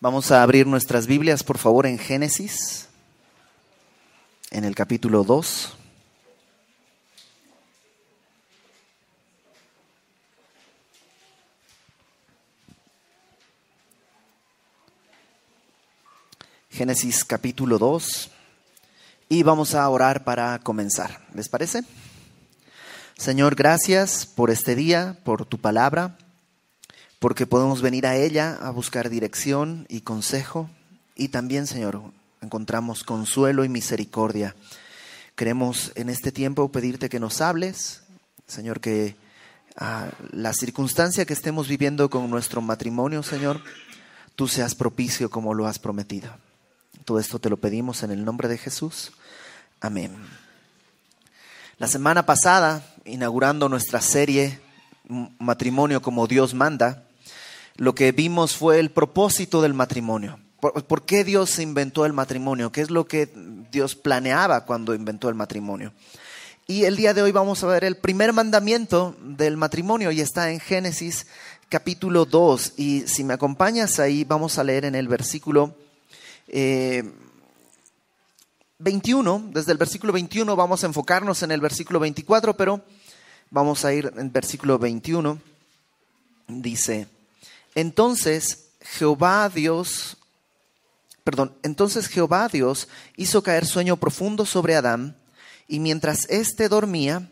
Vamos a abrir nuestras Biblias, por favor, en Génesis, en el capítulo 2. Génesis capítulo 2. Y vamos a orar para comenzar. ¿Les parece? Señor, gracias por este día, por tu palabra porque podemos venir a ella a buscar dirección y consejo. Y también, Señor, encontramos consuelo y misericordia. Queremos en este tiempo pedirte que nos hables, Señor, que a la circunstancia que estemos viviendo con nuestro matrimonio, Señor, tú seas propicio como lo has prometido. Todo esto te lo pedimos en el nombre de Jesús. Amén. La semana pasada, inaugurando nuestra serie Matrimonio como Dios manda, lo que vimos fue el propósito del matrimonio. ¿Por, qué Dios inventó el matrimonio? ¿Qué es lo que Dios planeaba cuando inventó el matrimonio? Y el día de hoy vamos a ver el primer mandamiento del matrimonio y está en Génesis capítulo 2. Y si me acompañas ahí, vamos a leer en el versículo 21. Eh, Desde el versículo 21 vamos a enfocarnos en el versículo 24, pero vamos a ir en versículo 21. Dice, entonces Jehová Dios, perdón, entonces Jehová Dios hizo caer sueño profundo sobre Adán, y mientras éste dormía,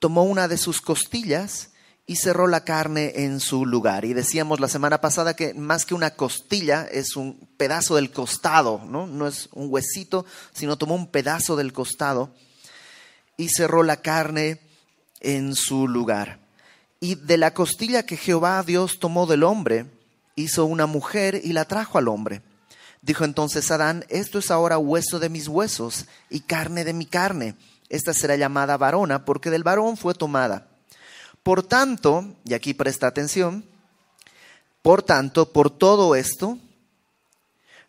tomó una de sus costillas y cerró la carne en su lugar. Y decíamos la semana pasada que más que una costilla es un pedazo del costado, ¿no? No es un huesito, sino tomó un pedazo del costado y cerró la carne en su lugar. Y de la costilla que Jehová Dios tomó del hombre, hizo una mujer y la trajo al hombre. Dijo entonces Adán, esto es ahora hueso de mis huesos y carne de mi carne. Esta será llamada varona porque del varón fue tomada. Por tanto, y aquí presta atención, por tanto, por todo esto,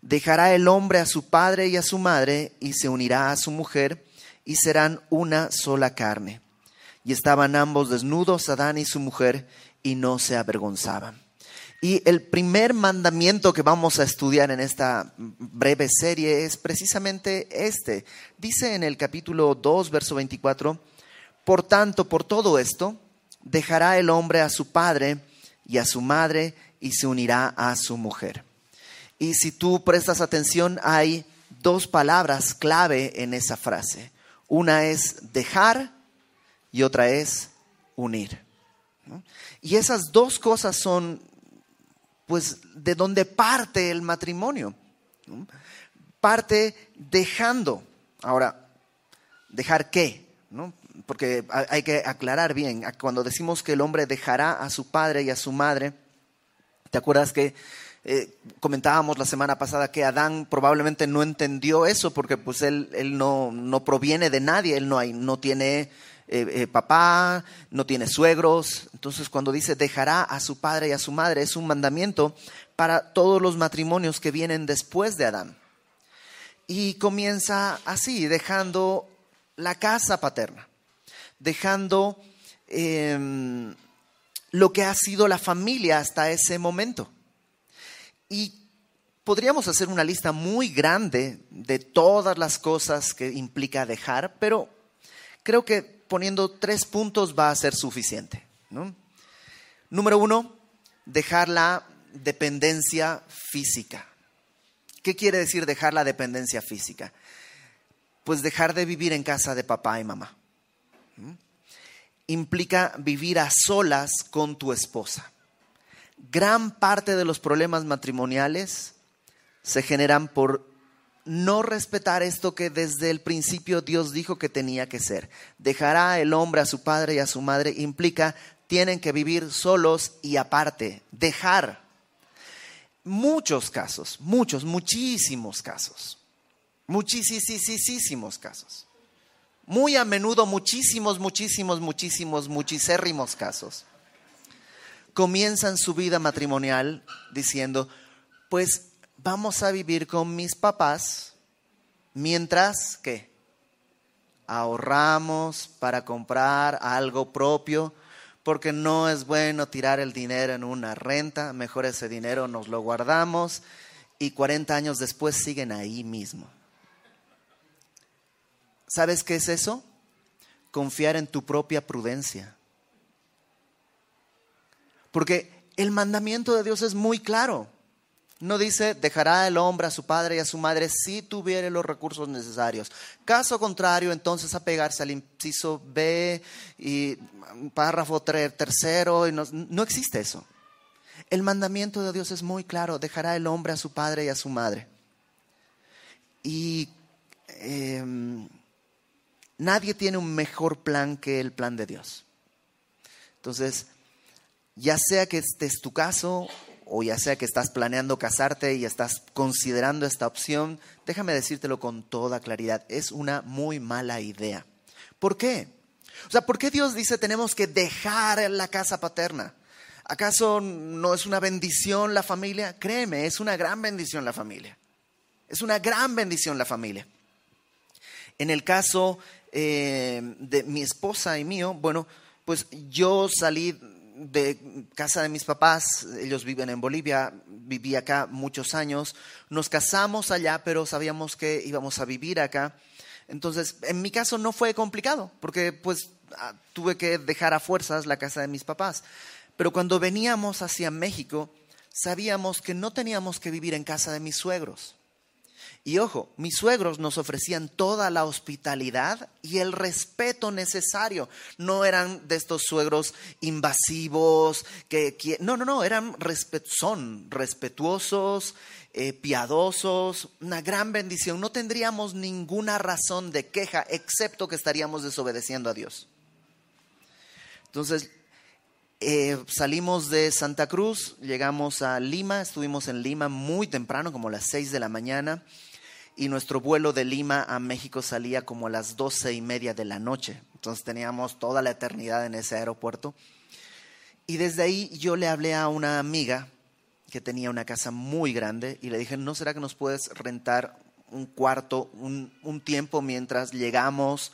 dejará el hombre a su padre y a su madre y se unirá a su mujer y serán una sola carne y estaban ambos desnudos, Adán y su mujer, y no se avergonzaban. Y el primer mandamiento que vamos a estudiar en esta breve serie es precisamente este. Dice en el capítulo 2, verso 24, por tanto, por todo esto, dejará el hombre a su padre y a su madre y se unirá a su mujer. Y si tú prestas atención, hay dos palabras clave en esa frase. Una es dejar y otra es unir. Y esas dos cosas son, pues, de donde parte el matrimonio. Parte dejando. Ahora, ¿dejar qué? Porque hay que aclarar bien, cuando decimos que el hombre dejará a su padre y a su madre, ¿te acuerdas que eh, comentábamos la semana pasada que Adán probablemente no entendió eso porque pues él, él no, no, proviene de nadie, él no, hay, no tiene eh, eh, papá, no tiene suegros. Entonces cuando dice dejará a su padre y a su madre, es un mandamiento para todos los matrimonios que vienen después de Adán. Y comienza así, dejando la casa paterna, dejando em, lo que ha sido la familia hasta ese momento. Y podríamos hacer una lista muy grande de todas las cosas que implica dejar, pero creo que poniendo tres puntos va a ser suficiente. Número uno, dejar la dependencia física. ¿Qué quiere decir dejar la dependencia física? Pues dejar de vivir en casa de papá y mamá. Implica vivir a solas con tu esposa. Gran parte de los problemas matrimoniales se generan por no respetar esto que desde el principio Dios dijo que tenía que ser. Dejará el hombre a su padre y a su madre implica tienen que vivir solos y aparte. Dejar. Muchos casos, muchos, muchísimos casos. Muchísimos casos. Muy a menudo, muchísimos, muchísimos, muchísimos, muchísimos casos. Comienzan su vida matrimonial diciendo, pues vamos a vivir con mis papás mientras que ahorramos para comprar algo propio, porque no es bueno tirar el dinero en una renta, mejor ese dinero nos lo guardamos y 40 años después siguen ahí mismo. ¿Sabes qué es eso? Confiar en tu propia prudencia. Porque el mandamiento de Dios es muy claro. No dice, dejará el hombre a su padre y a su madre si tuviere los recursos necesarios. Caso contrario, entonces apegarse al inciso B y párrafo tercero. Y no, no existe eso. El mandamiento de Dios es muy claro, dejará el hombre a su padre y a su madre. Y em, nadie tiene un mejor plan que el plan de Dios. Entonces, ya sea que este es tu caso o ya sea que estás planeando casarte y estás considerando esta opción, déjame decírtelo con toda claridad, es una muy mala idea. ¿Por qué? O sea, ¿por qué Dios dice tenemos que dejar la casa paterna? ¿Acaso no es una bendición la familia? Créeme, es una gran bendición la familia. Es una gran bendición la familia. En el caso eh, de mi esposa y mío, bueno, pues yo salí de casa de mis papás, ellos viven en Bolivia, viví acá muchos años, nos casamos allá, pero sabíamos que íbamos a vivir acá. Entonces, en mi caso no fue complicado, porque pues ah, tuve que dejar a fuerzas la casa de mis papás. Pero cuando veníamos hacia México, sabíamos que no teníamos que vivir en casa de mis suegros. Y ojo, mis suegros nos ofrecían toda la hospitalidad y el respeto necesario. No eran de estos suegros invasivos, que, no, no, no, eran son respetuosos, eh, piadosos, una gran bendición. No tendríamos ninguna razón de queja, excepto que estaríamos desobedeciendo a Dios. Entonces, eh, salimos de Santa Cruz, llegamos a Lima, estuvimos en Lima muy temprano, como a las seis de la mañana y nuestro vuelo de Lima a México salía como a las doce y media de la noche. Entonces teníamos toda la eternidad en ese aeropuerto. Y desde ahí yo le hablé a una amiga que tenía una casa muy grande y le dije, ¿no será que nos puedes rentar un cuarto, un, un tiempo mientras llegamos?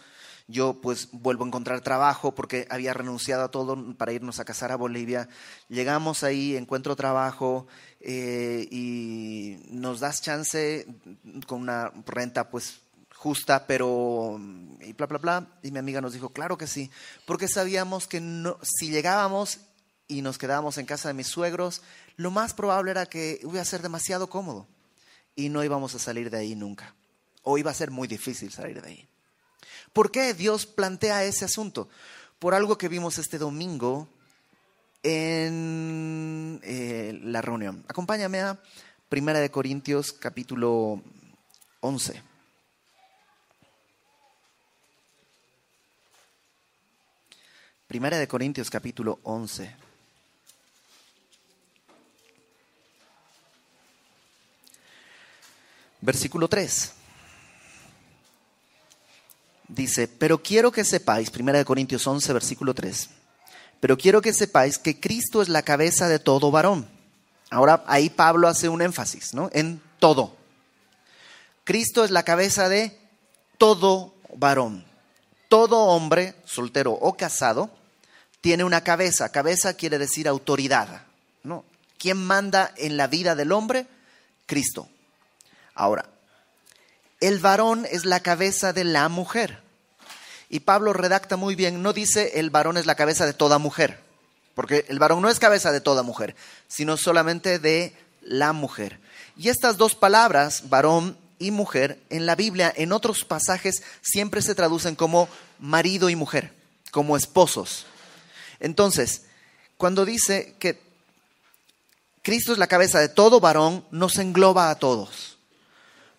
Yo pues vuelvo a encontrar trabajo porque había renunciado a todo para irnos a casar a Bolivia. Llegamos ahí, encuentro trabajo eh, y nos das chance con una renta pues justa, pero y bla, bla, bla. Y mi amiga nos dijo, claro que sí, porque sabíamos que no, si llegábamos y nos quedábamos en casa de mis suegros, lo más probable era que iba a ser demasiado cómodo y no íbamos a salir de ahí nunca. O iba a ser muy difícil salir de ahí. ¿Por qué Dios plantea ese asunto? Por algo que vimos este domingo en eh, la reunión. Acompáñame a Primera de Corintios capítulo 11. Primera de Corintios capítulo 11. Versículo 3 dice, pero quiero que sepáis, 1 Corintios 11, versículo 3, pero quiero que sepáis que Cristo es la cabeza de todo varón. Ahora ahí Pablo hace un énfasis, ¿no? En todo. Cristo es la cabeza de todo varón. Todo hombre, soltero o casado, tiene una cabeza. Cabeza quiere decir autoridad, ¿no? ¿Quién manda en la vida del hombre? Cristo. Ahora, el varón es la cabeza de la mujer. Y Pablo redacta muy bien, no dice el varón es la cabeza de toda mujer, porque el varón no es cabeza de toda mujer, sino solamente de la mujer. Y estas dos palabras, varón y mujer, en la Biblia, en otros pasajes, siempre se traducen como marido y mujer, como esposos. Entonces, cuando dice que Cristo es la cabeza de todo varón, nos engloba a todos.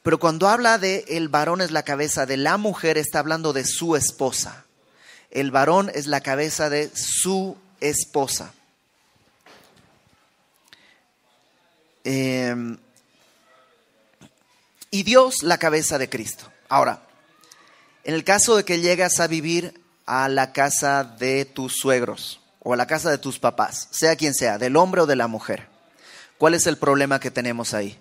Pero cuando habla de el varón es la cabeza de la mujer, está hablando de su esposa. El varón es la cabeza de su esposa. Em, y Dios la cabeza de Cristo. Ahora, en el caso de que llegas a vivir a la casa de tus suegros o a la casa de tus papás, sea quien sea, del hombre o de la mujer, ¿cuál es el problema que tenemos ahí?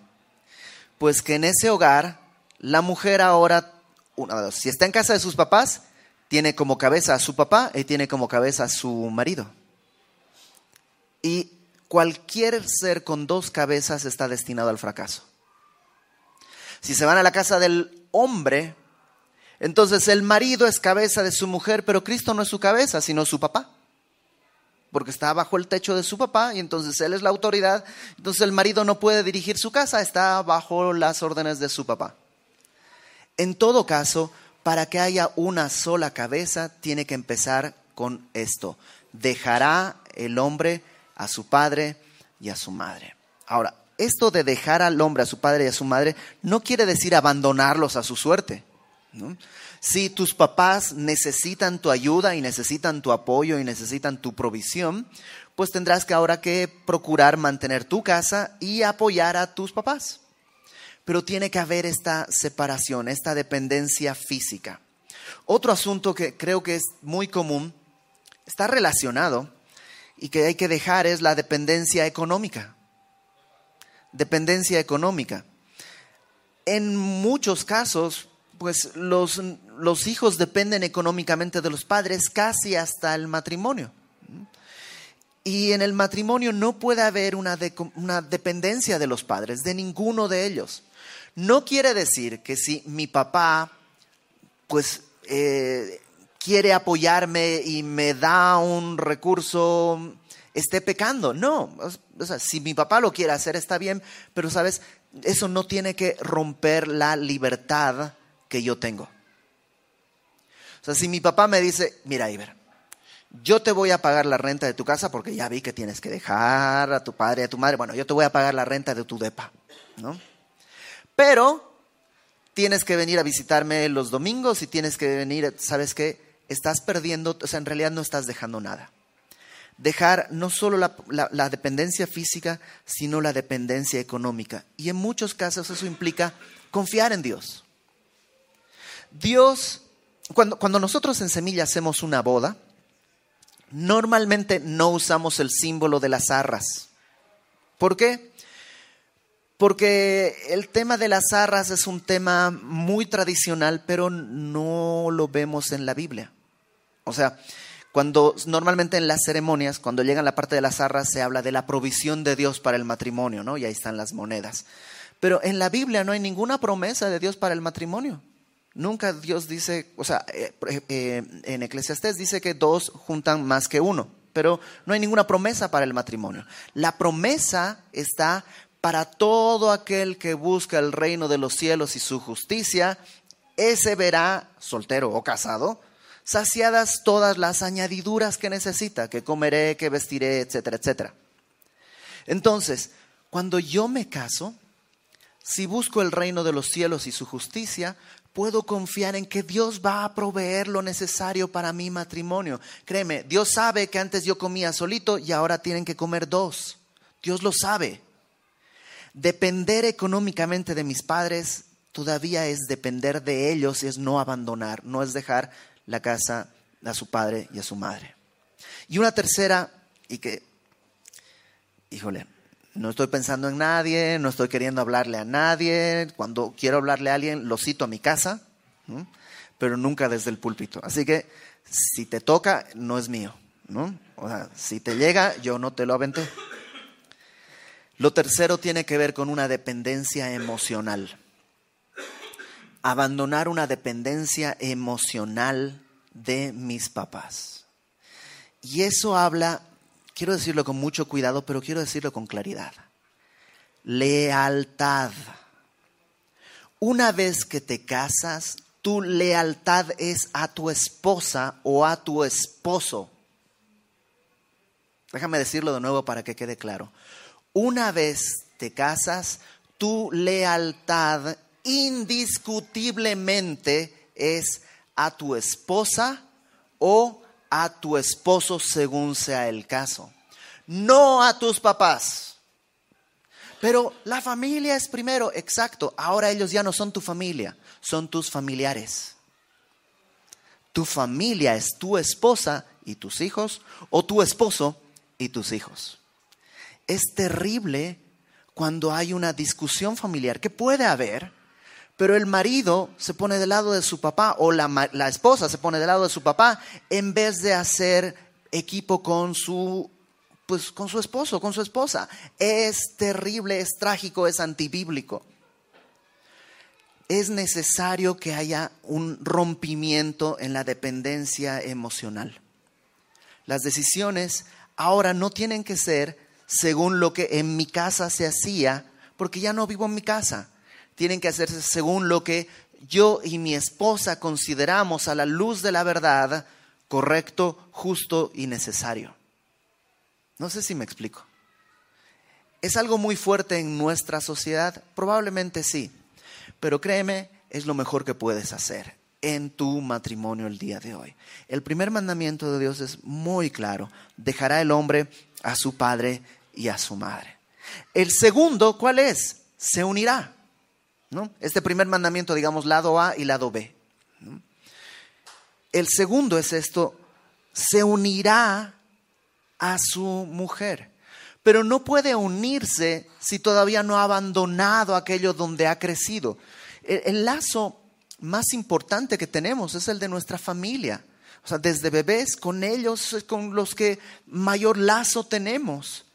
Pues que en ese hogar la mujer ahora, una, si está en casa de sus papás, tiene como cabeza a su papá y tiene como cabeza a su marido. Y cualquier ser con dos cabezas está destinado al fracaso. Si se van a la casa del hombre, entonces el marido es cabeza de su mujer, pero Cristo no es su cabeza, sino su papá. Porque está bajo el techo de su papá y entonces él es la autoridad. Entonces el marido no puede dirigir su casa, está bajo las órdenes de su papá. En todo caso, para que haya una sola cabeza, tiene que empezar con esto. Dejará el hombre a su padre y a su madre. Ahora, esto de dejar al hombre a su padre y a su madre no quiere decir abandonarlos a su suerte. Si tus papás necesitan tu ayuda y necesitan tu apoyo y necesitan tu provisión, pues tendrás que ahora que procurar mantener tu casa y apoyar a tus papás. Pero tiene que haber esta separación, esta dependencia física. Otro asunto que creo que es muy común, está relacionado y que hay que dejar es la dependencia económica. Dependencia económica. En muchos casos, pues los, los hijos dependen económicamente de los padres casi hasta el matrimonio. Y en el matrimonio no puede haber una, una, dependencia de los padres, de ninguno de ellos. No quiere decir que si mi papá, pues, eh, quiere apoyarme y me da un recurso, esté pecando. No, o sea, si mi papá lo quiere hacer está bien, pero sabes, eso no tiene que romper la libertad que yo tengo. O sea, si mi papá me dice, mira, Iber, yo te voy a pagar la renta de tu casa porque ya vi que tienes que dejar a tu padre y a tu madre, bueno, yo te voy a pagar la renta de tu depa, ¿no? Pero tienes que venir a visitarme los domingos y tienes que venir, ¿sabes qué? Estás perdiendo, o sea, en realidad no estás dejando nada. Dejar no solo la, la dependencia física, sino la dependencia económica. Y en muchos casos eso implica confiar en Dios. Dios, cuando, nosotros en Semilla hacemos una boda, normalmente no usamos el símbolo de las arras. ¿Por qué? Porque el tema de las arras es un tema muy tradicional, pero no lo vemos en la Biblia. O sea, cuando normalmente en las ceremonias, cuando llegan la parte de las arras, se habla de la provisión de Dios para el matrimonio, ¿no? Y ahí están las monedas. Pero en la Biblia no hay ninguna promesa de Dios para el matrimonio. Nunca Dios dice, o sea, eh, eh, en Eclesiastés dice que dos juntan más que uno, pero no hay ninguna promesa para el matrimonio. La promesa está para todo aquel que busca el reino de los cielos y su justicia, ese verá, soltero o casado, saciadas todas las añadiduras que necesita, que comeré, que vestiré, etcétera, etcétera. Entonces, cuando yo me caso, si busco el reino de los cielos y su justicia, puedo confiar en que Dios va a proveer lo necesario para mi matrimonio. Créeme, Dios sabe que antes yo comía solito y ahora tienen que comer dos. Dios lo sabe. Depender económicamente de mis padres todavía es depender de ellos y es no abandonar, no es dejar la casa a su padre y a su madre. Y una tercera, y que, híjole, no estoy pensando en nadie, no estoy queriendo hablarle a nadie. Cuando quiero hablarle a alguien, lo cito a mi casa, pero nunca desde el púlpito. Así que si te toca, no es mío. ¿no? O sea, si te llega, yo no te lo aventé. Lo tercero tiene que ver con una dependencia emocional. Abandonar una dependencia emocional de mis papás. Y eso habla quiero decirlo con mucho cuidado, pero quiero decirlo con claridad. Lealtad. Una vez que te casas, tu lealtad es a tu esposa o a tu esposo. Déjame decirlo de nuevo para que quede claro. Una vez te casas, tu lealtad indiscutiblemente es a tu esposa o a tu esposo según sea el caso, no a tus papás. Pero la familia es primero, exacto. Ahora ellos ya no son tu familia, son tus familiares. Tu familia es tu esposa y tus hijos, o tu esposo y tus hijos. Es terrible cuando hay una discusión familiar, que puede haber, pero el marido se pone del lado de su papá o la, esposa se pone del lado de su papá en vez de hacer equipo con su pues con su esposo, con su esposa. Es terrible, es trágico, es antibíblico. es necesario que haya un rompimiento en la dependencia emocional. Las decisiones ahora no tienen que ser según lo que en mi casa se hacía, porque ya no vivo en mi casa. Tienen que hacerse según lo que yo y mi esposa consideramos a la luz de la verdad correcto, justo y necesario. No sé si me explico. ¿Es algo muy fuerte en nuestra sociedad? Probablemente sí, pero créeme, es lo mejor que puedes hacer en tu matrimonio el día de hoy. El primer mandamiento de Dios es muy claro. Dejará el hombre a su padre y a su madre. El segundo, ¿cuál es? Se unirá. ¿No? Este primer mandamiento, digamos, lado A y lado B. El segundo es esto, se unirá a su mujer. Pero no puede unirse si todavía no ha abandonado aquello donde ha crecido. El, lazo más importante que tenemos es el de nuestra familia. O sea, desde bebés, con ellos, con los que mayor lazo tenemos.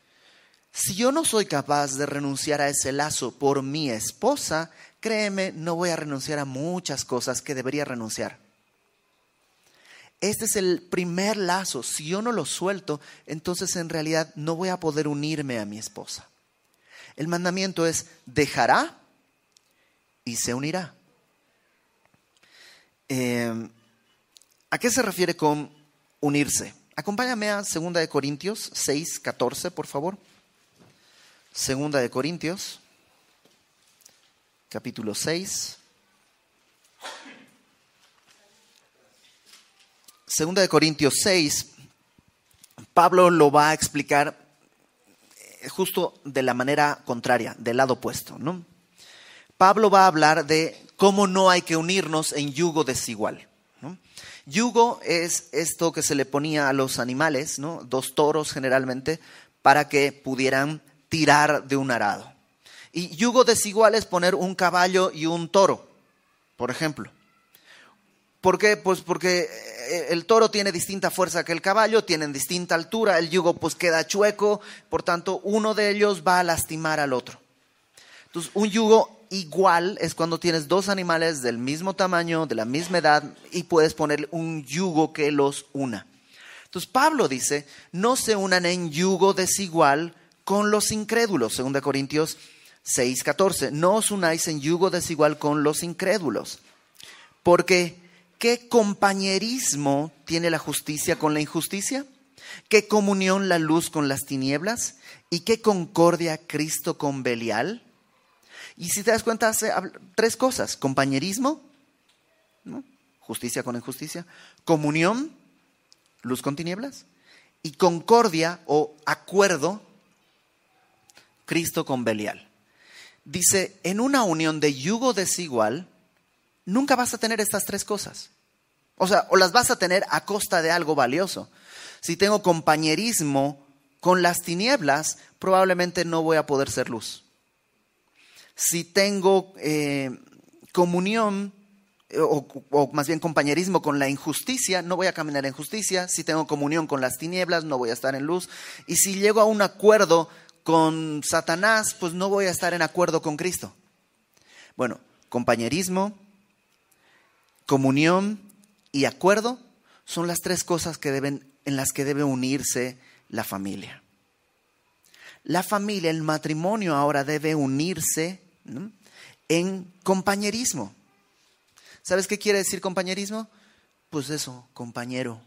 Si yo no soy capaz de renunciar a ese lazo por mi esposa, créeme, no voy a renunciar a muchas cosas que debería renunciar. Este es el primer lazo. Si yo no lo suelto, entonces en realidad no voy a poder unirme a mi esposa. El mandamiento es dejará y se unirá. Eh, ¿A qué se refiere con unirse? Acompáñame a 2 de Corintios 6, 14, por favor. Segunda de Corintios, capítulo 6. Segunda de Corintios 6, Pablo lo va a explicar eh, justo de la manera contraria, del lado opuesto, ¿no? Pablo va a hablar de cómo no hay que unirnos en yugo desigual. Yugo es esto que se le ponía a los animales, dos toros generalmente, para que pudieran tirar de un arado. Y yugo desigual es poner un caballo y un toro, por ejemplo. ¿Por qué? Pues porque eh, el toro tiene distinta fuerza que el caballo, tienen distinta altura, el yugo pues queda chueco, por tanto uno de ellos va a lastimar al otro. Entonces, un yugo igual es cuando tienes dos animales del mismo tamaño, de la misma edad, y puedes poner un yugo que los una. Entonces, Pablo dice, no se unan en yugo desigual con los incrédulos, 2 Corintios 6, 14. No os unáis en yugo desigual con los incrédulos. Porque, ¿qué compañerismo tiene la justicia con la injusticia? ¿Qué comunión la luz con las tinieblas? ¿Y qué concordia Cristo con Belial? Y si te das cuenta, hace tres cosas. Compañerismo, justicia con injusticia. Comunión, luz con tinieblas. Y concordia o acuerdo, Cristo con Belial. Dice, en una unión de yugo desigual, nunca vas a tener estas tres cosas. O sea, o las vas a tener a costa de algo valioso. Si tengo compañerismo con las tinieblas, probablemente no voy a poder ser luz si tengo eh, comunión eh, o, más bien compañerismo con la injusticia, no voy a caminar en justicia. Si tengo comunión con las tinieblas, no voy a estar en luz. Y si llego a un acuerdo con Satanás, pues no voy a estar en acuerdo con Cristo. Bueno, compañerismo, comunión y acuerdo son las tres cosas en las que debe unirse la familia. La familia, el matrimonio ahora debe unirse en compañerismo. ¿Sabes qué quiere decir compañerismo? Pues eso, compañero.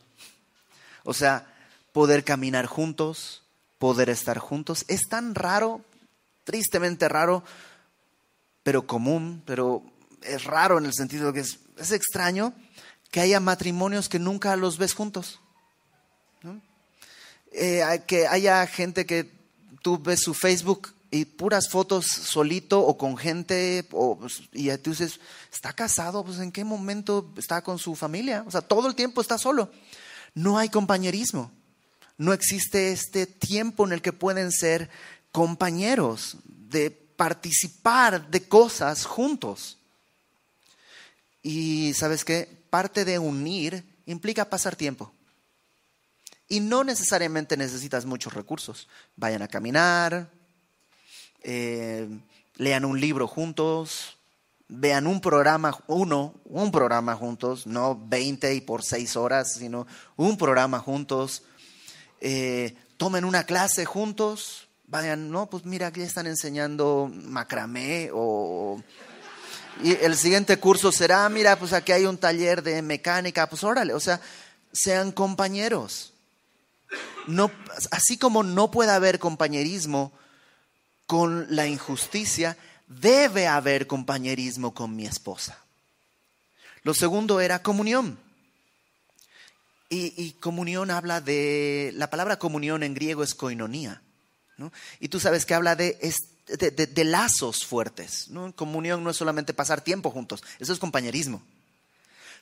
O sea, poder caminar juntos, poder estar juntos. Es tan raro, tristemente raro, pero común, pero es raro en el sentido de que es, extraño que haya matrimonios que nunca los ves juntos. Eh, que haya gente que tú ves su Facebook y puras fotos solito o con gente, pues, y tú dices, ¿está casado? Pues en qué momento está con su familia? O sea, todo el tiempo está solo. No hay compañerismo. No existe este tiempo en el que pueden ser compañeros, de participar de cosas juntos. Y sabes qué? Parte de unir implica pasar tiempo. Y no necesariamente necesitas muchos recursos. Vayan a caminar, eh, lean un libro juntos, vean un programa, uno, un programa juntos, no 20 y por seis horas, sino un programa juntos. Eh, tomen una clase juntos, vayan, no, pues mira, aquí están enseñando macramé o... Y el siguiente curso será, mira, pues aquí hay un taller de mecánica, pues órale, o sea, sean compañeros. No, así como no puede haber compañerismo con la injusticia, debe haber compañerismo con mi esposa. Lo segundo era comunión. Y, comunión habla de, la palabra comunión en griego es koinonía. Y tú sabes que habla de, de, lazos fuertes. ¿no? Comunión no es solamente pasar tiempo juntos, eso es compañerismo.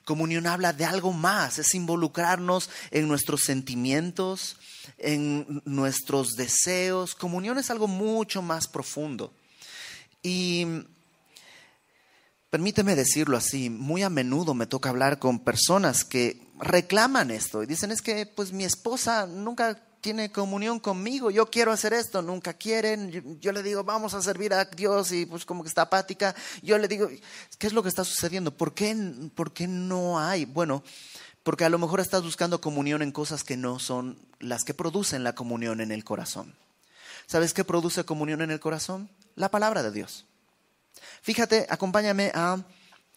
Comunión habla de algo más, es involucrarnos en nuestros sentimientos, en nuestros deseos. Comunión es algo mucho más profundo. Y permíteme decirlo así, muy a menudo me toca hablar con personas que reclaman esto y dicen es que pues mi esposa nunca tiene comunión conmigo, yo quiero hacer esto, nunca quieren, yo, le digo, vamos a servir a Dios y pues como que está apática, yo le digo, ¿qué es lo que está sucediendo? ¿Por qué, ¿Por qué no hay? Bueno, porque a lo mejor estás buscando comunión en cosas que no son las que producen la comunión en el corazón. ¿Sabes qué produce comunión en el corazón? La palabra de Dios. Fíjate, acompáñame a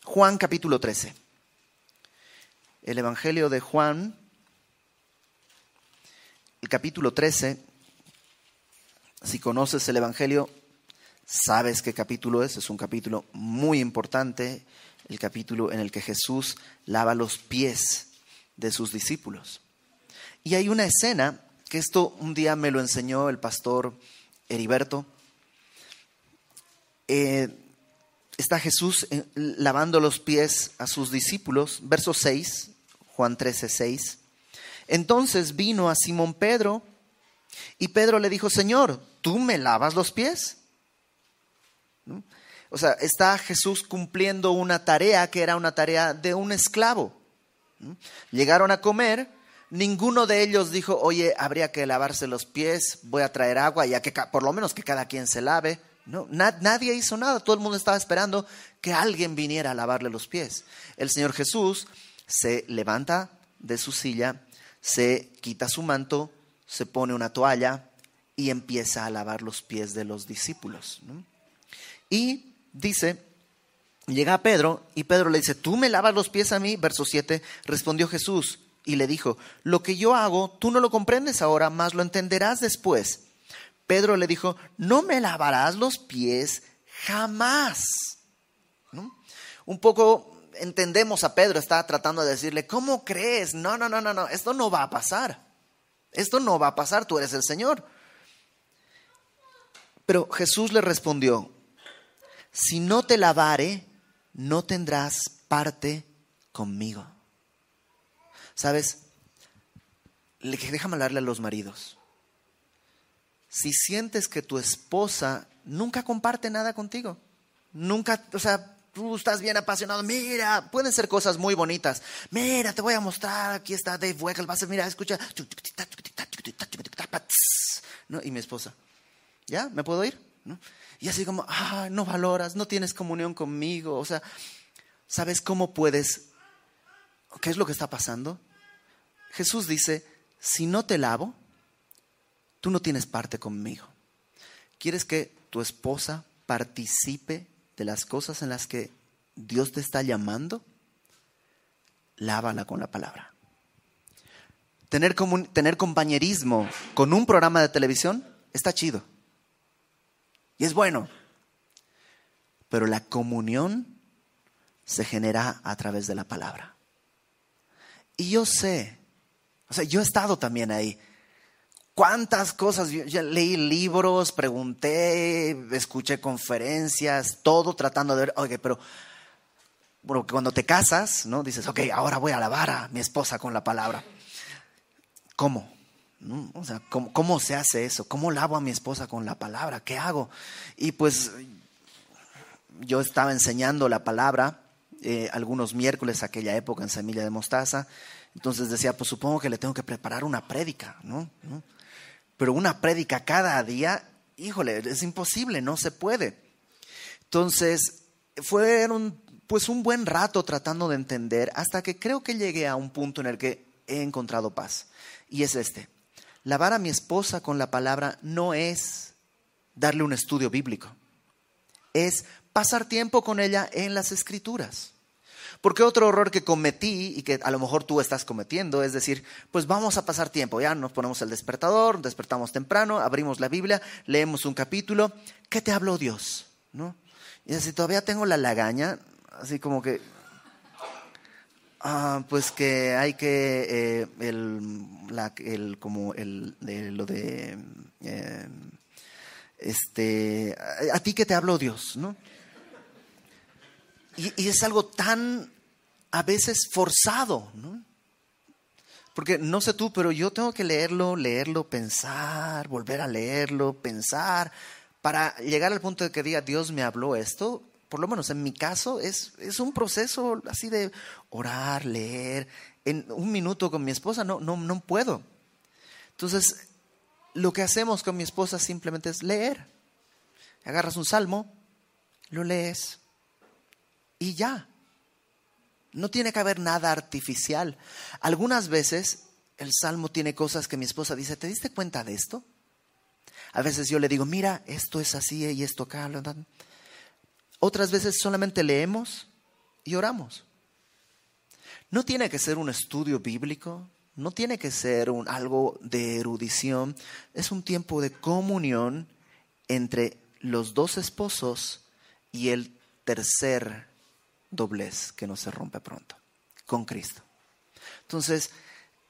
Juan capítulo 13. El Evangelio de Juan el capítulo 13, si conoces el Evangelio, sabes qué capítulo es, es un capítulo muy importante, el capítulo en el que Jesús lava los pies de sus discípulos. Y hay una escena que esto un día me lo enseñó el pastor Heriberto. Eh, está Jesús eh, lavando los pies a sus discípulos, verso 6, Juan 13, 6. Entonces vino a Simón Pedro y Pedro le dijo, Señor, ¿tú me lavas los pies? O sea, está Jesús cumpliendo una tarea que era una tarea de un esclavo. Llegaron a comer, ninguno de ellos dijo, oye, habría que lavarse los pies, voy a traer agua, ya que por lo menos que cada quien se lave. No, nadie hizo nada, todo el mundo estaba esperando que alguien viniera a lavarle los pies. El Señor Jesús se levanta de su silla se quita su manto, se pone una toalla y empieza a lavar los pies de los discípulos. Y dice, llega a Pedro y Pedro le dice, ¿tú me lavas los pies a mí? Verso 7, respondió Jesús y le dijo, lo que yo hago, tú no lo comprendes ahora, mas lo entenderás después. Pedro le dijo, no me lavarás los pies jamás. Un poco entendemos a Pedro, está tratando de decirle, ¿cómo crees? No, no, no, no, no, esto no va a pasar. Esto no va a pasar, tú eres el Señor. Pero Jesús le respondió, si no te lavare, no tendrás parte conmigo. ¿Sabes? Déjame hablarle a los maridos. Si sientes que tu esposa nunca comparte nada contigo, nunca, o sea, tú estás bien apasionado, mira, pueden ser cosas muy bonitas. Mira, te voy a mostrar, aquí está Dave Weckl, vas a mira, escucha. ¿No? Y mi esposa, ¿ya? ¿Me puedo ir? ¿No? Y así como, ah, no valoras, no tienes comunión conmigo. O sea, ¿sabes cómo puedes? ¿Qué es lo que está pasando? Jesús dice, si no te lavo, tú no tienes parte conmigo. ¿Quieres que tu esposa participe de las cosas en las que Dios te está llamando, lávala con la palabra. Tener, tener compañerismo con un programa de televisión está chido. Y es bueno. Pero la comunión se genera a través de la palabra. Y yo sé, o sea, yo he estado también ahí cuántas cosas, ya leí libros, pregunté, escuché conferencias, todo tratando de ver, oye, pero bueno, cuando te casas, ¿no? Dices, ok, ahora voy a lavar a mi esposa con la palabra. ¿Cómo? O sea, ¿cómo, se hace eso? ¿Cómo lavo a mi esposa con la palabra? ¿Qué hago? Y pues yo estaba enseñando la palabra eh, algunos miércoles, aquella época en Semilla de Mostaza. Entonces decía, pues supongo que le tengo que preparar una prédica. ¿No? Pero una prédica cada día, híjole, es imposible, no se puede. Entonces, fue un, pues un buen rato tratando de entender hasta que creo que llegué a un punto en el que he encontrado paz. Y es este. Lavar a mi esposa con la palabra no es darle un estudio bíblico. Es pasar tiempo con ella en las escrituras. Porque otro error que cometí y que a lo mejor tú estás cometiendo es decir, pues vamos a pasar tiempo, ya nos ponemos el despertador, despertamos temprano, abrimos la Biblia, leemos un capítulo, ¿qué te habló Dios? ¿No? Y si todavía tengo la lagaña, así como que, ah, pues que hay que, eh, el, como el, lo de, eh, este, a, ti que te habló Dios, ¿no? Y, es algo tan a veces forzado, ¿no? Porque no sé tú, pero yo tengo que leerlo, leerlo, pensar, volver a leerlo, pensar, para llegar al punto de que diga, Dios me habló esto. Por lo menos en mi caso es, es un proceso así de orar, leer. En un minuto con mi esposa no, no, no puedo. Entonces, lo que hacemos con mi esposa simplemente es leer. Agarras un salmo, lo lees, y ya. No tiene que haber nada artificial. Algunas veces el salmo tiene cosas que mi esposa dice, ¿te diste cuenta de esto? A veces yo le digo, mira, esto es así y esto acá. Otras veces solamente leemos y oramos. No tiene que ser un estudio bíblico, no tiene que ser algo de erudición, es un tiempo de comunión entre los dos esposos y el tercer doblez que no se rompe pronto, con Cristo. Entonces,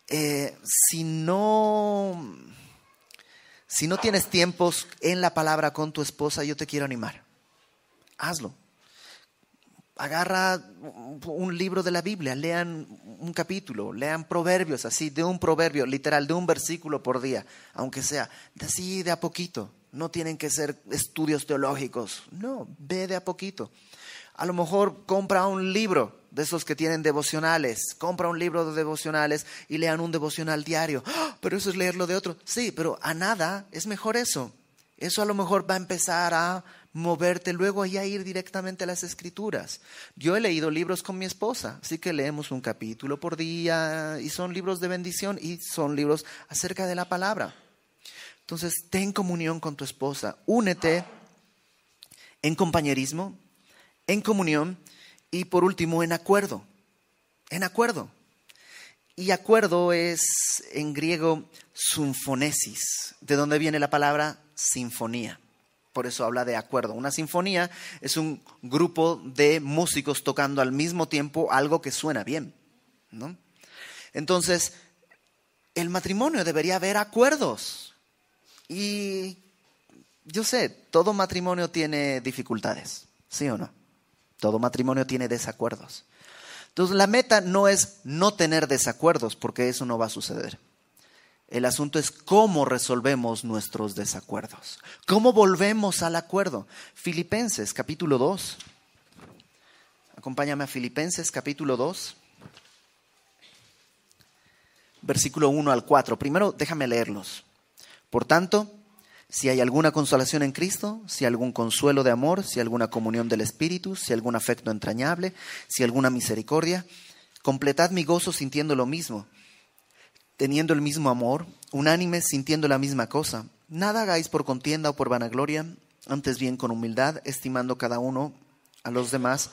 eh, si no si no tienes tiempos en la palabra con tu esposa, yo te quiero animar. Hazlo. Agarra un libro de la Biblia, lean un capítulo, lean proverbios, así, de un proverbio, literal, de un versículo por día, aunque sea, así de a poquito. No tienen que ser estudios teológicos, no, ve de a poquito. A lo mejor compra un libro de esos que tienen devocionales, compra un libro de devocionales y lean un devocional diario. ¡Ah! Pero eso es leerlo de otro. Sí, pero a nada es mejor eso. Eso a lo mejor va a empezar a moverte luego y a ir directamente a las escrituras. Yo he leído libros con mi esposa, así que leemos un capítulo por día y son libros de bendición y son libros acerca de la palabra. Entonces, ten comunión con tu esposa, únete en compañerismo, en comunión y por último en acuerdo. En acuerdo. Y acuerdo es en griego sinfonesis, de donde viene la palabra sinfonía. Por eso habla de acuerdo. Una sinfonía es un grupo de músicos tocando al mismo tiempo algo que suena bien. ¿no? Entonces, el matrimonio debería haber acuerdos. Y yo sé, todo matrimonio tiene dificultades, ¿sí o no? Todo matrimonio tiene desacuerdos. Entonces la meta no es no tener desacuerdos, porque eso no va a suceder. El asunto es cómo resolvemos nuestros desacuerdos. ¿Cómo volvemos al acuerdo? Filipenses capítulo 2. Acompáñame a Filipenses capítulo 2. Versículo 1 al 4. Primero déjame leerlos. Por tanto, si hay alguna consolación en Cristo, si algún consuelo de amor, si alguna comunión del Espíritu, si algún afecto entrañable, si alguna misericordia, completad mi gozo sintiendo lo mismo, teniendo el mismo amor, unánimes sintiendo la misma cosa. Nada hagáis por contienda o por vanagloria, antes bien con humildad, estimando cada uno a los demás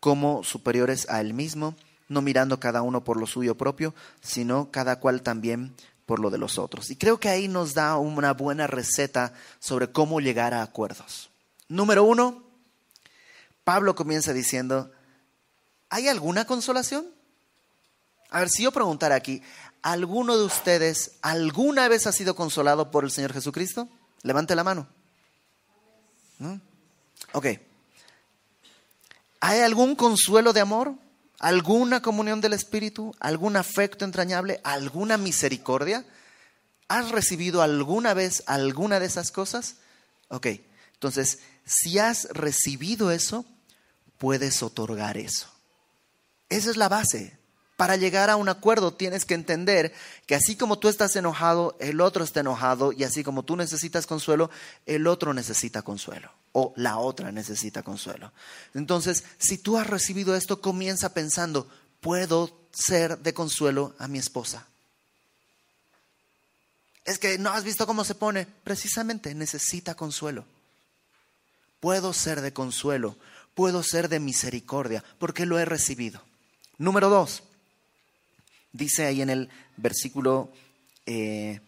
como superiores a él mismo, no mirando cada uno por lo suyo propio, sino cada cual también por lo de los otros. Y creo que ahí nos da una buena receta sobre cómo llegar a acuerdos. Número uno, Pablo comienza diciendo, ¿hay alguna consolación? A ver, si yo preguntara aquí, ¿alguno de ustedes alguna vez ha sido consolado por el Señor Jesucristo? Levante la mano. ¿No? Ok. ¿Hay algún consuelo de amor? Alguna comunión del Espíritu, algún afecto entrañable, alguna misericordia? ¿Has recibido alguna vez alguna de esas cosas? Ok, entonces, si has recibido eso, puedes otorgar eso. Esa es la base. Para llegar a un acuerdo tienes que entender que así como tú estás enojado, el otro está enojado y así como tú necesitas consuelo, el otro necesita consuelo o la otra necesita consuelo. Entonces, si tú has recibido esto, comienza pensando, puedo ser de consuelo a mi esposa. Es que no has visto cómo se pone. Precisamente necesita consuelo. Puedo ser de consuelo, puedo ser de misericordia, porque lo he recibido. Número dos, dice ahí en el versículo 3, eh,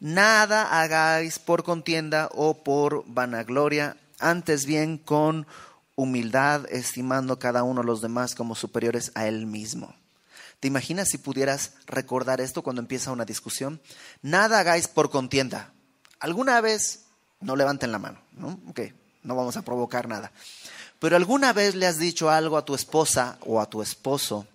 nada hagáis por contienda o por vanagloria, antes bien con humildad, estimando cada uno los demás como superiores a él mismo. ¿Te imaginas si pudieras recordar esto cuando empieza una discusión? Nada hagáis por contienda. ¿Alguna vez, no levanten la mano, ¿no? Ok, no vamos a provocar nada. Pero alguna vez le has dicho algo a tu esposa o a tu esposo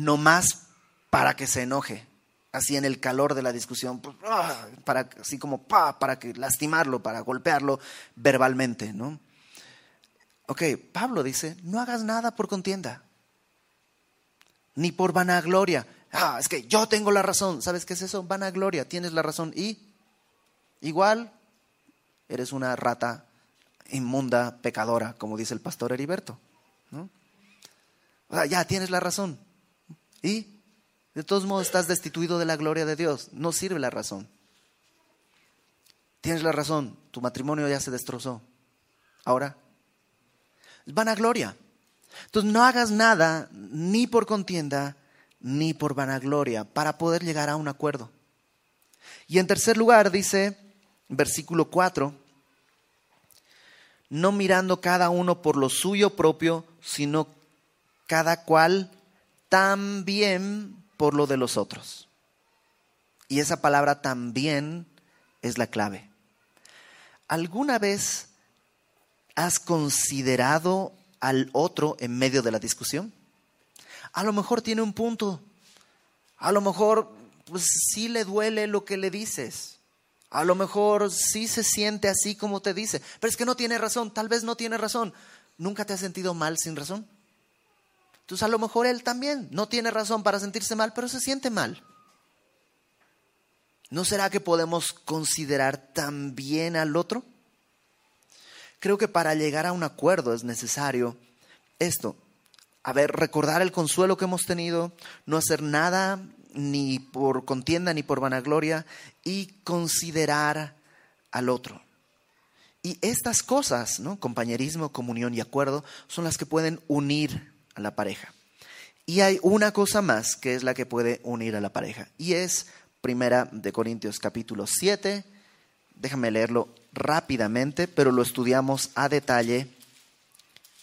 no más para que se enoje, así en el calor de la discusión, pues, ah, para, así como para que lastimarlo, para golpearlo verbalmente, ¿no? Ok, Pablo dice, no hagas nada por contienda, ni por vanagloria. Ah, es que yo tengo la razón. ¿Sabes qué es eso? Vanagloria, tienes la razón y igual eres una rata inmunda, pecadora, como dice el pastor Heriberto. ¿no? ya tienes la razón. Y de todos modos estás destituido de la gloria de Dios. No sirve la razón. Tienes la razón, tu matrimonio ya se destrozó. Ahora, es vanagloria. Entonces no hagas nada ni por contienda ni por vanagloria para poder llegar a un acuerdo. Y en tercer lugar dice, versículo 4, no mirando cada uno por lo suyo propio, sino cada cual también por lo de los otros. Y esa palabra también es la clave. ¿Alguna vez has considerado al otro en medio de la discusión? A lo mejor tiene un punto. A lo mejor pues, sí le duele lo que le dices. A lo mejor sí se siente así como te dice. Pero es que no tiene razón. Tal vez no tiene razón. ¿Nunca te has sentido mal sin razón? Entonces a lo mejor él también no tiene razón para sentirse mal, pero se siente mal. ¿No será que podemos considerar también al otro? Creo que para llegar a un acuerdo es necesario esto. A ver, recordar el consuelo que hemos tenido, no hacer nada ni por contienda ni por vanagloria y considerar al otro. Y estas cosas, ¿no? compañerismo, comunión y acuerdo, son las que pueden unir la pareja. Y hay una cosa más que es la que puede unir a la pareja y es Primera de Corintios capítulo 7. Déjame leerlo rápidamente, pero lo estudiamos a detalle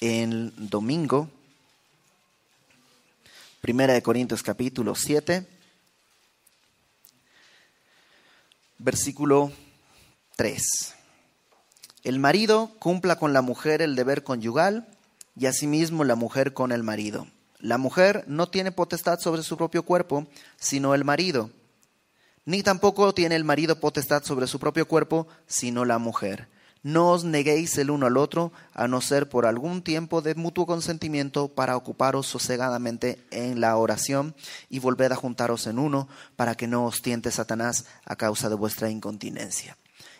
el domingo. Primera de Corintios capítulo 7, versículo 3. El marido cumpla con la mujer el deber conyugal y asimismo la mujer con el marido. La mujer no tiene potestad sobre su propio cuerpo, sino el marido. Ni tampoco tiene el marido potestad sobre su propio cuerpo, sino la mujer. No os neguéis el uno al otro, a no ser por algún tiempo de mutuo consentimiento para ocuparos sosegadamente en la oración y volved a juntaros en uno, para que no os tiente Satanás a causa de vuestra incontinencia.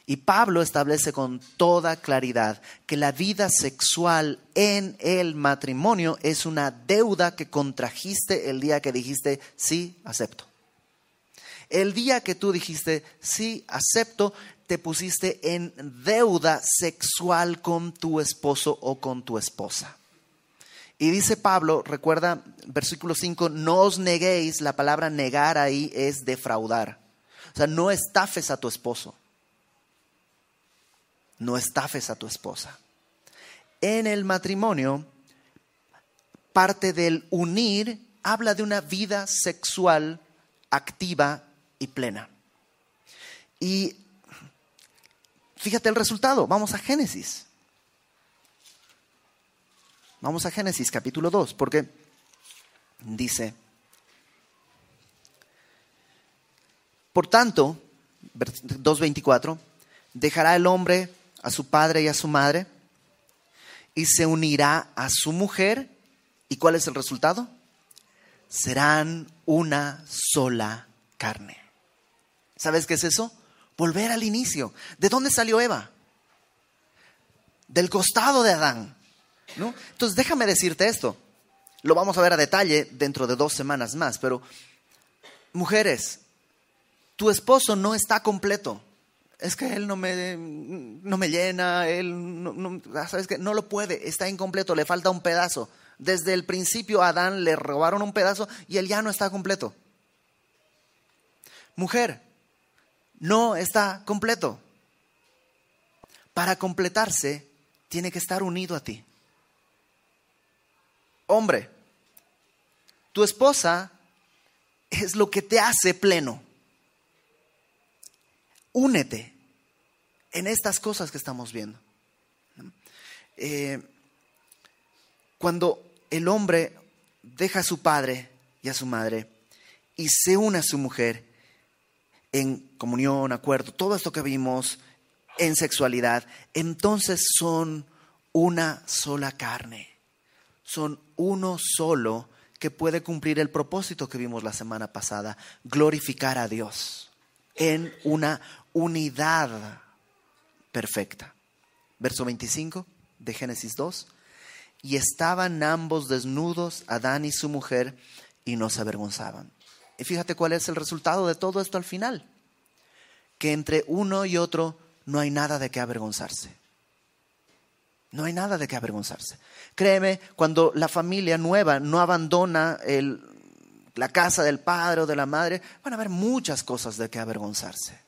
Y Pablo establece con toda claridad que la vida sexual en el matrimonio es una deuda que contrajiste el día que dijiste, sí, acepto. El día que tú dijiste, sí, acepto, te pusiste en deuda sexual con tu esposo o con tu esposa. Y dice Pablo, recuerda, versículo 5, no os neguéis, la palabra negar ahí es defraudar. O sea, no estafes a tu esposo no estafes a tu esposa. En el matrimonio, parte del unir habla de una vida sexual activa y plena. Y fíjate el resultado, vamos a Génesis. Vamos a Génesis capítulo 2, porque dice, por tanto, 2.24, dejará el hombre a su padre y a su madre y se unirá a su mujer. ¿Y cuál es el resultado? serán una sola carne. ¿Sabes qué es eso? Volver al inicio. ¿De dónde salió Eva? Del costado de Adán. ¿no? Entonces déjame decirte esto. Lo vamos a ver a detalle dentro de dos semanas más, pero mujeres, tu esposo no está completo. Es que él no me, no me llena, él no, ¿sabes qué? no lo puede, está incompleto, le falta un pedazo. Desde el principio a Adán le robaron un pedazo y él ya no está completo. Mujer, no está completo. Para completarse, tiene que estar unido a ti. Hombre, tu esposa es lo que te hace pleno. Únete en estas cosas que estamos viendo. Eh, cuando el hombre deja a su padre y a su madre y se une a su mujer en comunión, acuerdo, todo esto que vimos en sexualidad, entonces son una sola carne, son uno solo que puede cumplir el propósito que vimos la semana pasada, glorificar a Dios en una unidad perfecta. Verso 25 de Génesis 2 y estaban ambos desnudos, Adán y su mujer, y no se avergonzaban. Y fíjate cuál es el resultado de todo esto al final, que entre uno y otro no hay nada de qué avergonzarse. No hay nada de qué avergonzarse. Créeme, cuando la familia nueva no abandona la casa del padre o de la madre, van a haber muchas cosas de qué avergonzarse.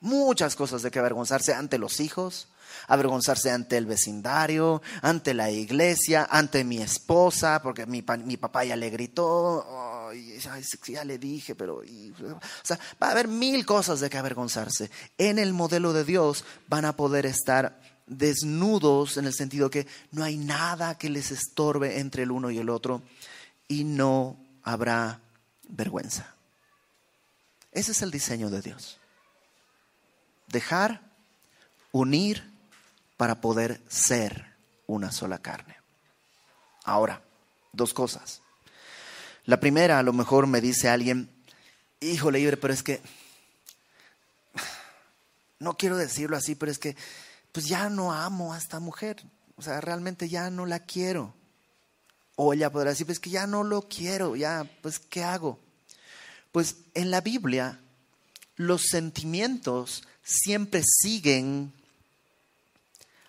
Muchas cosas de qué avergonzarse ante los hijos, avergonzarse ante el vecindario, ante la iglesia, ante mi esposa, porque mi, papá ya le gritó, ya le dije, pero... o sea, va a haber mil cosas de que avergonzarse. En el modelo de Dios van a poder estar desnudos en el sentido que no hay nada que les estorbe entre el uno y el otro y no habrá vergüenza. Ese es el diseño de Dios. Dejar, unir para poder ser una sola carne. Ahora, dos cosas. La primera, a lo mejor me dice alguien, híjole, libre, pero es que, no quiero decirlo así, pero es que, pues ya no amo a esta mujer. O sea, realmente ya no la quiero. O ella podrá decir, pues que ya no lo quiero, ya, pues, ¿qué hago? Pues en la Biblia, los sentimientos siempre siguen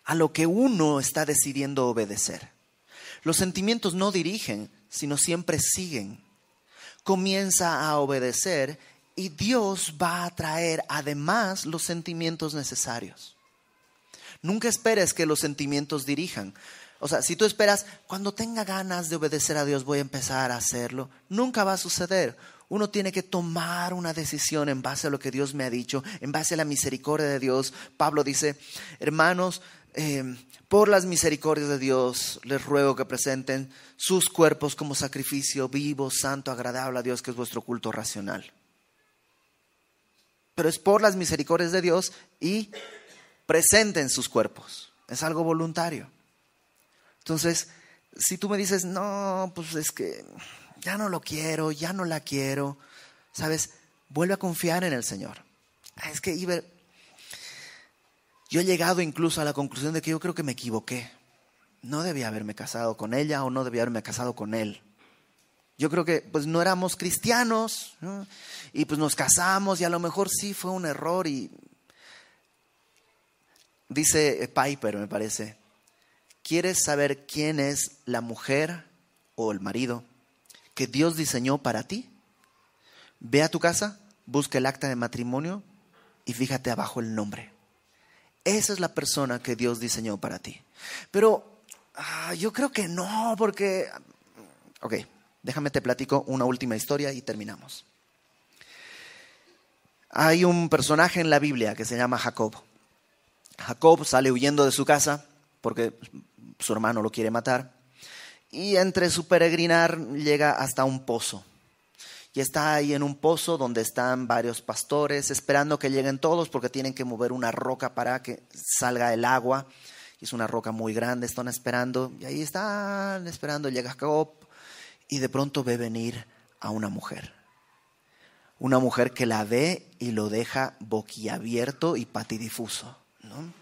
a lo que uno está decidiendo obedecer. Los sentimientos no dirigen, sino siempre siguen. Comienza a obedecer y Dios va a traer además los sentimientos necesarios. Nunca esperes que los sentimientos dirijan. O sea, si tú esperas, cuando tenga ganas de obedecer a Dios voy a empezar a hacerlo, nunca va a suceder. Uno tiene que tomar una decisión en base a lo que Dios me ha dicho, en base a la misericordia de Dios. Pablo dice, hermanos, Em, por las misericordias de Dios, les ruego que presenten sus cuerpos como sacrificio vivo, santo, agradable a Dios, que es vuestro culto racional. Pero es por las misericordias de Dios y presenten sus cuerpos. Es algo voluntario. Entonces, si tú me dices, no, pues es que ya no lo quiero, ya no la quiero, ¿sabes? Vuelve a confiar en el Señor. Es que, Iber, yo he llegado incluso a la conclusión de que yo creo que me equivoqué. No debía haberme casado con ella o no debía haberme casado con él. Yo creo que pues no éramos cristianos y pues nos casamos y a lo mejor sí fue un error y dice Piper, me parece, ¿quieres saber quién es la mujer o el marido que Dios diseñó para ti? Ve a tu casa, busca el acta de matrimonio y fíjate abajo el nombre. Esa es la persona que Dios diseñó para ti. Pero ah, yo creo que no, porque... Ok, déjame te platico una última historia y terminamos. Hay un personaje en la Biblia que se llama Jacob. Jacob sale huyendo de su casa porque su hermano lo quiere matar y entre su peregrinar llega hasta un pozo y está ahí en un pozo donde están varios pastores esperando que lleguen todos porque tienen que mover una roca para que salga el agua. Y es una roca muy grande, están esperando y ahí están esperando, llega Jacob y de pronto ve venir a una mujer. Una mujer que la ve y lo deja boquiabierto y patidifuso. ¿no?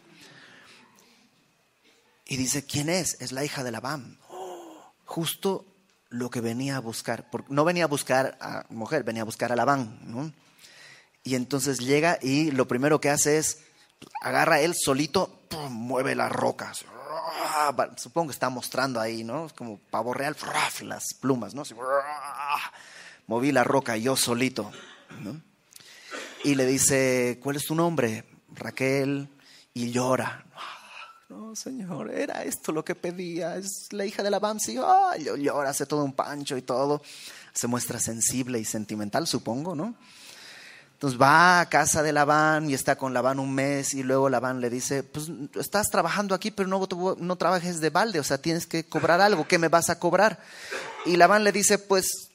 Y dice, ¿quién es? Es la hija de Labán. justo lo que venía a buscar. No venía a buscar a mujer, venía a buscar a Labán. Y entonces llega y lo primero que hace es, agarra él solito, mueve las rocas. Supongo que está mostrando ahí, ¿no? Como pavo real, las plumas, ¿no? moví la roca yo solito. Y le dice, ¿cuál es tu nombre? Raquel. Y llora. No, señor, era esto lo que pedía. Es la hija de la Bamsi. llora, hace todo un pancho y todo. Se muestra sensible y sentimental, supongo, ¿no? Entonces va a casa de Labán y está con Labán un mes y luego Labán le dice, pues estás trabajando aquí, pero no, no trabajes de balde, o sea, tienes que cobrar algo, ¿qué me vas a cobrar? Y Labán le dice, pues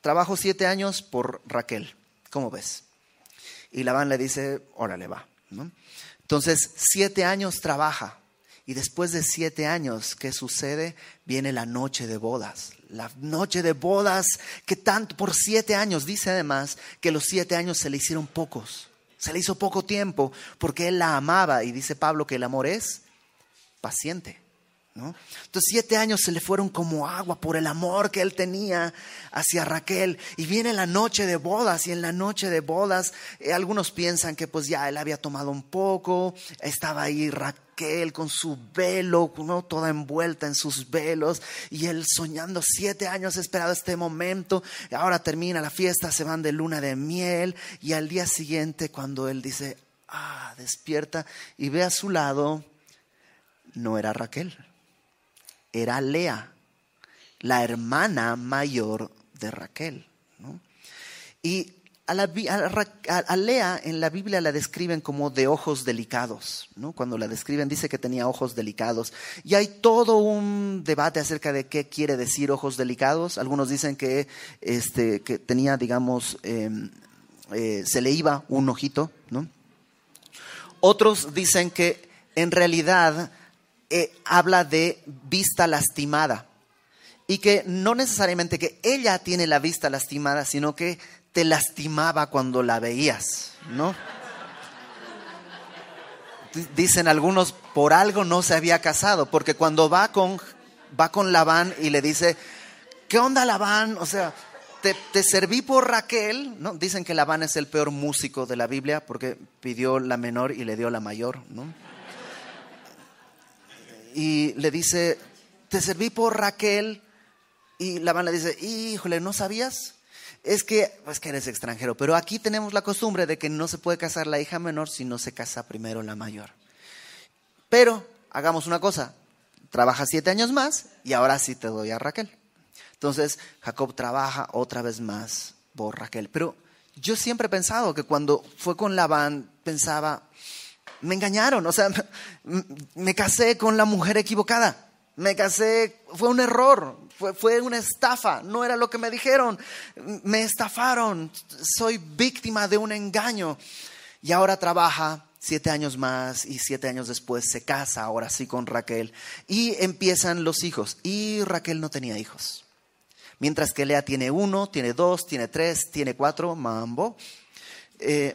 trabajo siete años por Raquel, ¿cómo ves? Y Labán le dice, órale, va. Entonces, siete años trabaja y después de siete años, ¿qué sucede? Viene la noche de bodas. La noche de bodas que tanto, por siete años, dice además que los siete años se le hicieron pocos. Se le hizo poco tiempo porque él la amaba y dice Pablo que el amor es paciente. Entonces siete años se le fueron como agua por el amor que él tenía hacia Raquel. Y viene la noche de bodas y en la noche de bodas eh, algunos piensan que pues ya él había tomado un poco, estaba ahí Raquel con su velo, ¿no? toda envuelta en sus velos y él soñando siete años esperado este momento. Ahora termina la fiesta, se van de luna de miel y al día siguiente cuando él dice, ah, despierta y ve a su lado, no era Raquel era Lea, la hermana mayor de Raquel. Y a, Lea en la Biblia la describen como de ojos delicados. ¿no? Cuando la describen dice que tenía ojos delicados. Y hay todo un debate acerca de qué quiere decir ojos delicados. Algunos dicen que, este, que tenía, digamos, em, eh, se le iba un ojito. ¿no? Otros dicen que en realidad eh, habla de vista lastimada. Y que no necesariamente que ella tiene la vista lastimada, sino que te lastimaba cuando la veías, ¿no? Dicen algunos, por algo no se había casado, porque cuando va con, va con Labán y le dice, ¿qué onda Labán? O sea, te, te, serví por Raquel, ¿no? Dicen que Labán es el peor músico de la Biblia porque pidió la menor y le dio la mayor, ¿no? y le dice, te serví por Raquel. Y Labán le dice, híjole, ¿no sabías? Es que, pues que eres extranjero, pero aquí tenemos la costumbre de que no se puede casar la hija menor si no se casa primero la mayor. Pero hagamos una cosa, trabaja siete años más y ahora sí te doy a Raquel. Entonces Jacob trabaja otra vez más por Raquel. Pero yo siempre he pensado que cuando fue con Labán pensaba, me engañaron, o sea, me casé con la mujer equivocada, me casé, fue un error, fue, fue, una estafa, no era lo que me dijeron, me estafaron, soy víctima de un engaño. Y ahora trabaja siete años más y siete años después se casa ahora sí con Raquel y empiezan los hijos. Y Raquel no tenía hijos. Mientras que Lea tiene uno, tiene dos, tiene tres, tiene cuatro, mambo. Eh,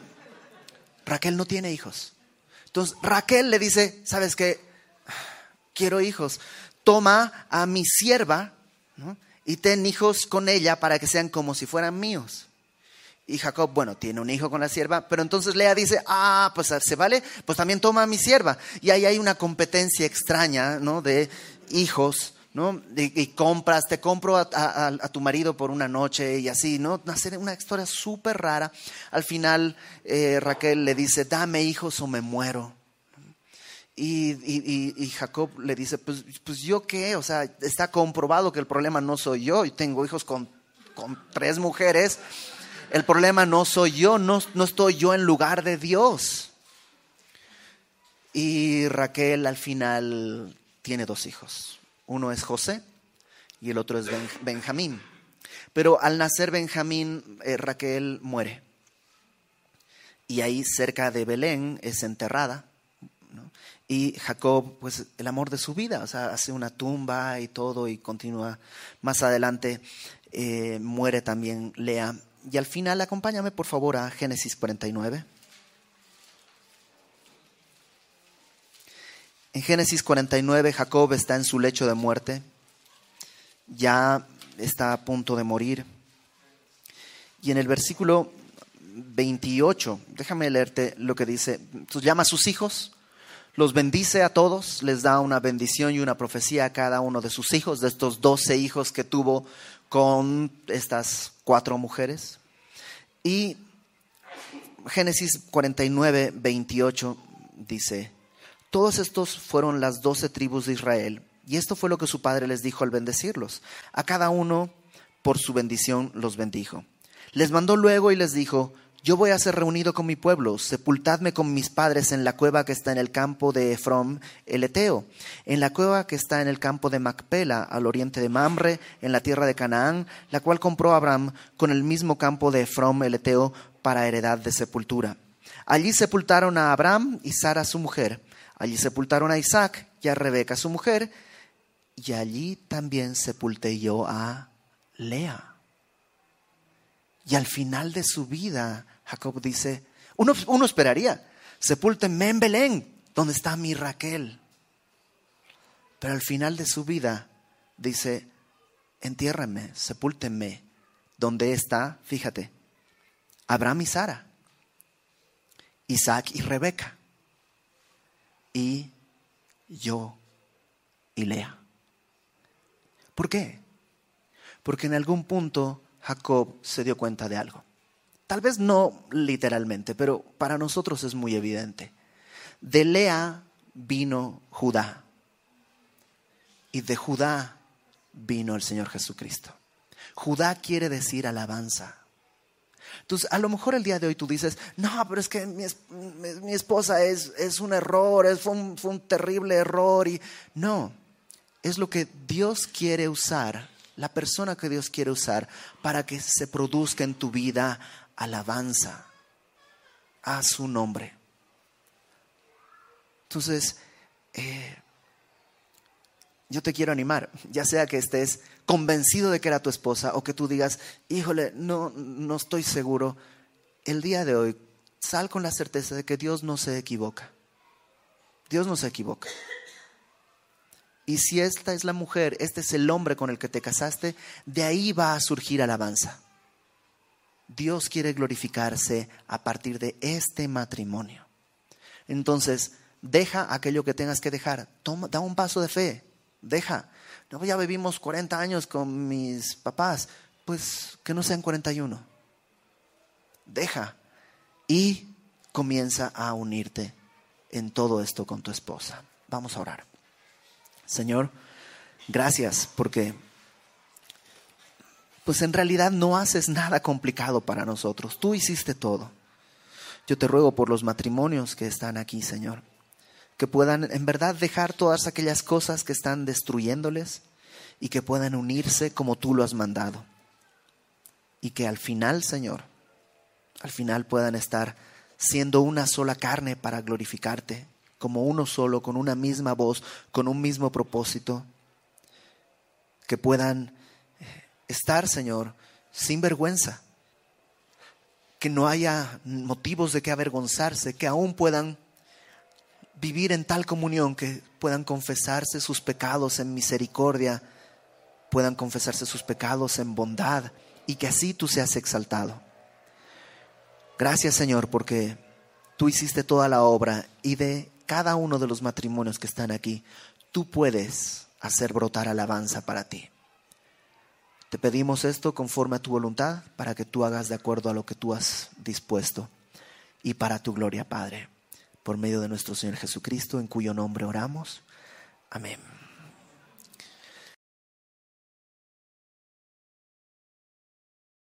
Raquel no tiene hijos. Entonces Raquel le dice, ¿sabes qué? Quiero hijos. Toma a mi sierva y ten hijos con ella para que sean como si fueran míos. Y Jacob, bueno, tiene un hijo con la sierva, pero entonces Lea dice, ah, pues se vale, pues también toma a mi sierva. Y ahí hay una competencia extraña, ¿no? De hijos ¿no? Y, compras, te compro a, tu marido por una noche y así, ¿no? Una historia súper rara. Al final eh, Raquel le dice, dame hijos o me muero. Y, Jacob le dice, pues, pues yo qué, o sea, está comprobado que el problema no soy yo, y tengo hijos con, con tres mujeres, el problema no soy yo, no, no estoy yo en lugar de Dios. Y Raquel al final tiene dos hijos. Uno es José y el otro es Benjamín. Pero al nacer Benjamín, eh, Raquel muere. Y ahí cerca de Belén es enterrada. Y Jacob, pues el amor de su vida, o sea, hace una tumba y todo y continúa más adelante. eh, muere también Lea. Y al final, acompáñame por favor a Génesis 49. En Génesis 49, Jacob está en su lecho de muerte, ya está a punto de morir. Y en el versículo 28, déjame leerte lo que dice, llama a sus hijos, los bendice a todos, les da una bendición y una profecía a cada uno de sus hijos, de estos doce hijos que tuvo con estas cuatro mujeres. Y Génesis 49, 28 dice, todos estos fueron las doce tribus de Israel, y esto fue lo que su padre les dijo al bendecirlos. A cada uno por su bendición los bendijo. Les mandó luego y les dijo, yo voy a ser reunido con mi pueblo, sepultadme con mis padres en la cueva que está en el campo de Efrom, el Eteo, en la cueva que está en el campo de Macpela, al oriente de Mamre, en la tierra de Canaán, la cual compró Abraham con el mismo campo de Efrom, el Eteo, para heredad de sepultura. Allí sepultaron a Abraham y Sara su mujer, allí sepultaron a Isaac y a Rebeca su mujer, y allí también sepulté yo a Lea. Y al final de su vida, Jacob dice, uno, uno esperaría, sepúltenme en Belén, donde está mi Raquel. Pero al final de su vida dice, entiérrenme, sepúltenme, donde está, fíjate, Abraham y Sara, Isaac y Rebeca, y yo y Lea. ¿Por qué? Porque en algún punto Jacob se dio cuenta de algo. Tal vez no literalmente, pero para nosotros es muy evidente. De Lea vino Judá y de Judá vino el Señor Jesucristo. Judá quiere decir alabanza. Entonces, a lo mejor el día de hoy tú dices, no, pero es que mi, esposa es, es, un error, es, fue, un, fue un terrible error. Y no, es lo que Dios quiere usar, la persona que Dios quiere usar para que se produzca en tu vida alabanza a su nombre. Entonces, eh, yo te quiero animar, ya sea que estés convencido de que era tu esposa o que tú digas, híjole, no, no estoy seguro, el día de hoy sal con la certeza de que Dios no se equivoca. Dios no se equivoca. Y si esta es la mujer, este es el hombre con el que te casaste, de ahí va a surgir alabanza. Dios quiere glorificarse a partir de este matrimonio. Entonces, deja aquello que tengas que dejar. Toma, da un paso de fe. Deja. No, ya vivimos 40 años con mis papás. Pues que no sean 41. Deja. Y comienza a unirte en todo esto con tu esposa. Vamos a orar. Señor, gracias porque pues en realidad no haces nada complicado para nosotros. Tú hiciste todo. Yo te ruego por los matrimonios que están aquí, Señor, que puedan en verdad dejar todas aquellas cosas que están destruyéndoles y que puedan unirse como tú lo has mandado. Y que al final, Señor, al final puedan estar siendo una sola carne para glorificarte, como uno solo, con una misma voz, con un mismo propósito. Que puedan estar, Señor, sin vergüenza, que no haya motivos de que avergonzarse, que aún puedan vivir en tal comunión que puedan confesarse sus pecados en misericordia, puedan confesarse sus pecados en bondad y que así tú seas exaltado. Gracias Señor porque tú hiciste toda la obra y de cada uno de los matrimonios que están aquí, tú puedes hacer brotar alabanza para ti. Te pedimos esto conforme a tu voluntad, para que tú hagas de acuerdo a lo que tú has dispuesto y para tu gloria, Padre, por medio de nuestro Señor Jesucristo, en cuyo nombre oramos. Amén.